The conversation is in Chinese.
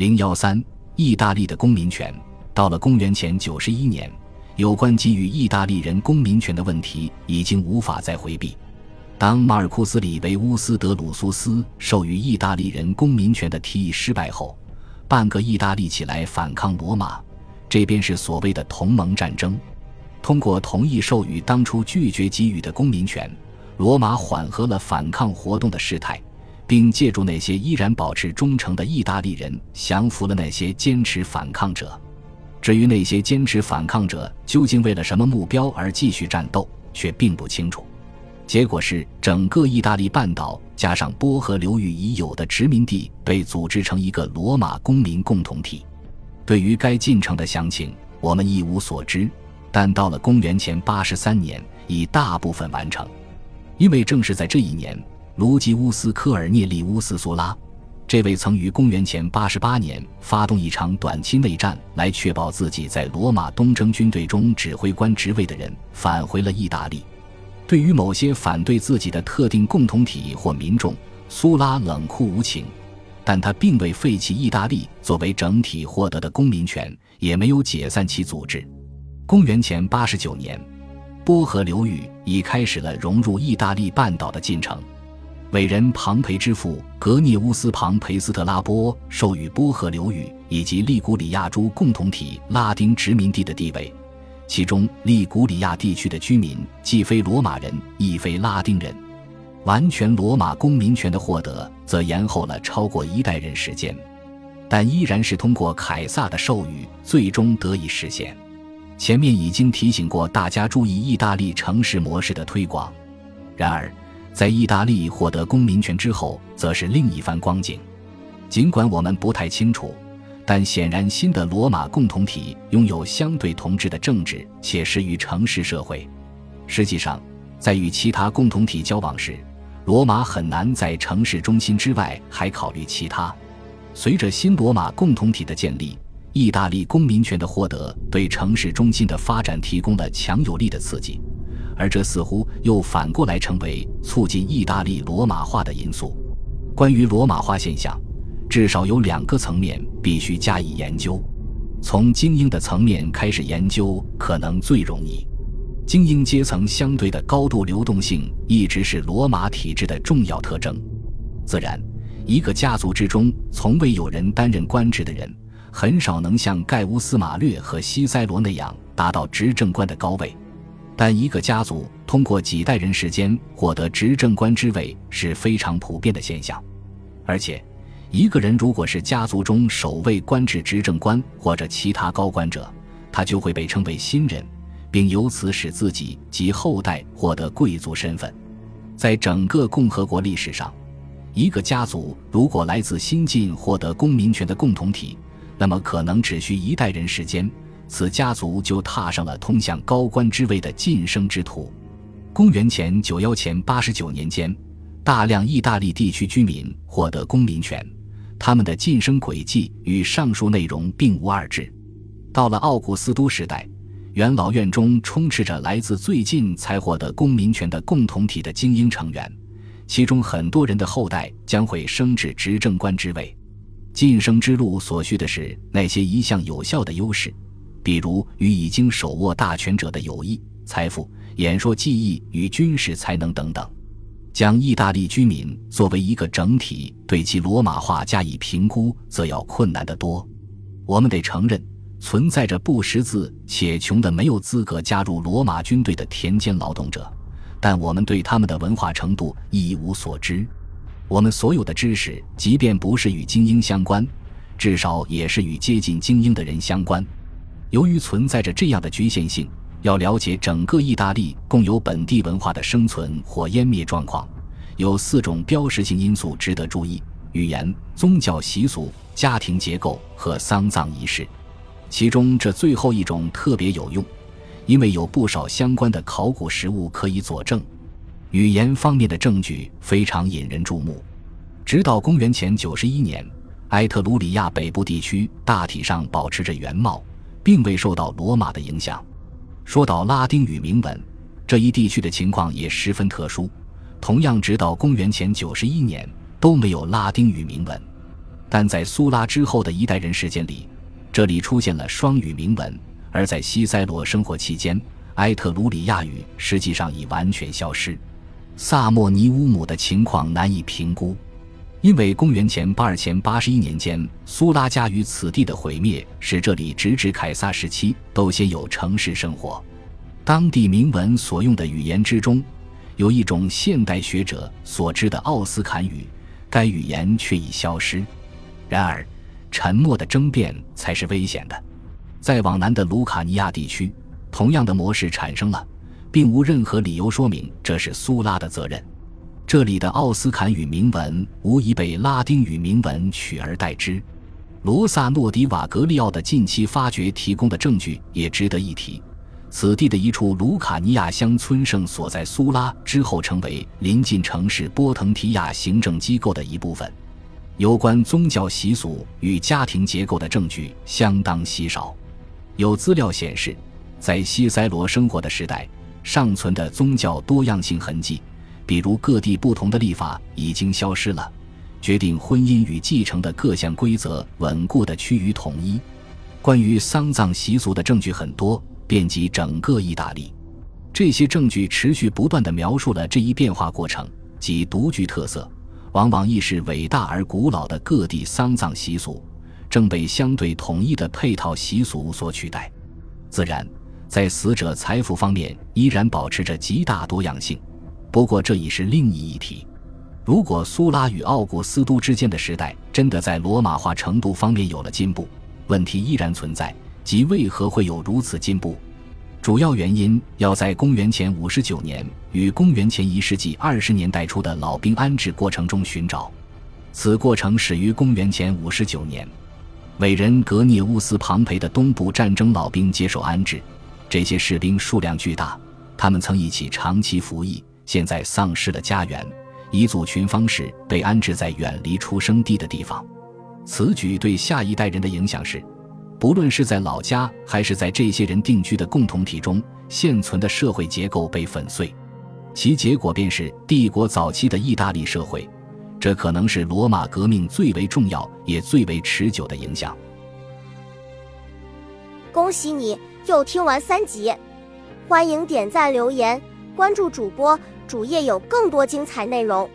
零幺三，意大利的公民权。到了公元前九十一年，有关给予意大利人公民权的问题已经无法再回避。当马尔库斯·里维乌斯·德鲁苏斯授予意大利人公民权的提议失败后，半个意大利起来反抗罗马，这便是所谓的同盟战争。通过同意授予当初拒绝给予的公民权，罗马缓和了反抗活动的事态，并借助那些依然保持忠诚的意大利人，降服了那些坚持反抗者。至于那些坚持反抗者究竟为了什么目标而继续战斗，却并不清楚。结果是，整个意大利半岛加上波河流域已有的殖民地被组织成一个罗马公民共同体。对于该进程的详情，我们一无所知。但到了公元前八十三年，已大部分完成，因为正是在这一年，卢吉乌斯·科尔涅利乌斯·苏拉，这位曾于公元前八十八年发动一场短期内战来确保自己在罗马东征军队中指挥官职位的人，返回了意大利。对于某些反对自己的特定共同体或民众，苏拉冷酷无情，但他并未废弃意大利作为整体获得的公民权，也没有解散其组织。公元前八十九年，波河流域已开始了融入意大利半岛的进程。伟人庞培之父格涅乌斯·庞培斯特拉波授予波河流域以及利古里亚诸共同体拉丁殖民地的地位，其中利古里亚地区的居民既非罗马人，亦非拉丁人。完全罗马公民权的获得则延后了超过一代人时间，但依然是通过凯撒的授予最终得以实现。前面已经提醒过大家注意意大利城市模式的推广，然而，在意大利获得公民权之后，则是另一番光景。尽管我们不太清楚，但显然新的罗马共同体拥有相对同质的政治，且适于城市社会。实际上，在与其他共同体交往时，罗马很难在城市中心之外还考虑其他。随着新罗马共同体的建立。意大利公民权的获得对城市中心的发展提供了强有力的刺激，而这似乎又反过来成为促进意大利罗马化的因素。关于罗马化现象，至少有两个层面必须加以研究。从精英的层面开始研究可能最容易。精英阶层相对的高度流动性一直是罗马体制的重要特征。自然，一个家族之中从未有人担任官职的人。很少能像盖乌斯·马略和西塞罗那样达到执政官的高位，但一个家族通过几代人时间获得执政官之位是非常普遍的现象。而且，一个人如果是家族中首位官至执政官或者其他高官者，他就会被称为新人，并由此使自己及后代获得贵族身份。在整个共和国历史上，一个家族如果来自新晋获得公民权的共同体，那么可能只需一代人时间，此家族就踏上了通向高官之位的晋升之途。公元前九幺前八十九年间，大量意大利地区居民获得公民权，他们的晋升轨迹与上述内容并无二致。到了奥古斯都时代，元老院中充斥着来自最近才获得公民权的共同体的精英成员，其中很多人的后代将会升至执政官之位。晋升之路所需的是那些一向有效的优势，比如与已经手握大权者的友谊、财富、演说技艺与军事才能等等。将意大利居民作为一个整体对其罗马化加以评估，则要困难得多。我们得承认，存在着不识字且穷的没有资格加入罗马军队的田间劳动者，但我们对他们的文化程度一无所知。我们所有的知识，即便不是与精英相关，至少也是与接近精英的人相关。由于存在着这样的局限性，要了解整个意大利共有本地文化的生存或湮灭状况，有四种标识性因素值得注意：语言、宗教习俗、家庭结构和丧葬仪式。其中这最后一种特别有用，因为有不少相关的考古实物可以佐证。语言方面的证据非常引人注目。直到公元前九十一年，埃特鲁里亚北部地区大体上保持着原貌，并未受到罗马的影响。说到拉丁语铭文，这一地区的情况也十分特殊。同样，直到公元前九十一年都没有拉丁语铭文。但在苏拉之后的一代人时间里，这里出现了双语铭文；而在西塞罗生活期间，埃特鲁里亚语实际上已完全消失。萨莫尼乌姆的情况难以评估，因为公元前八二前八十一年间，苏拉加与此地的毁灭，使这里直至凯撒时期都先有城市生活。当地铭文所用的语言之中，有一种现代学者所知的奥斯坎语，该语言却已消失。然而，沉默的争辩才是危险的。再往南的卢卡尼亚地区，同样的模式产生了，并无任何理由说明这是苏拉的责任。这里的奥斯坎语铭文无疑被拉丁语铭文取而代之。罗萨诺迪瓦格利奥的近期发掘提供的证据也值得一提。此地的一处卢卡尼亚乡村圣所在苏拉之后，成为临近城市波腾提亚行政机构的一部分。有关宗教习俗与家庭结构的证据相当稀少。有资料显示，在西塞罗生活的时代，尚存的宗教多样性痕迹，比如各地不同的历法已经消失了，决定婚姻与继承的各项规则稳固的趋于统一。关于丧葬习俗的证据很多，遍及整个意大利。这些证据持续不断地描述了这一变化过程及独具特色。往往亦是伟大而古老的各地丧葬习俗，正被相对统一的配套习俗所取代。自然，在死者财富方面依然保持着极大多样性，不过这已是另一议题。如果苏拉与奥古斯都之间的时代真的在罗马化程度方面有了进步，问题依然存在，即为何会有如此进步？主要原因要在公元前五十九年与公元前一世纪二十年代初的老兵安置过程中寻找。此过程始于公元前五十九年，伟人格涅乌斯·庞培的东部战争老兵接受安置。这些士兵数量巨大，他们曾一起长期服役，现在丧失了家园，以组群方式被安置在远离出生地的地方。此举对下一代人的影响是。不论是在老家，还是在这些人定居的共同体中，现存的社会结构被粉碎，其结果便是帝国早期的意大利社会。这可能是罗马革命最为重要也最为持久的影响。恭喜你又听完三集，欢迎点赞、留言、关注主播，主页有更多精彩内容。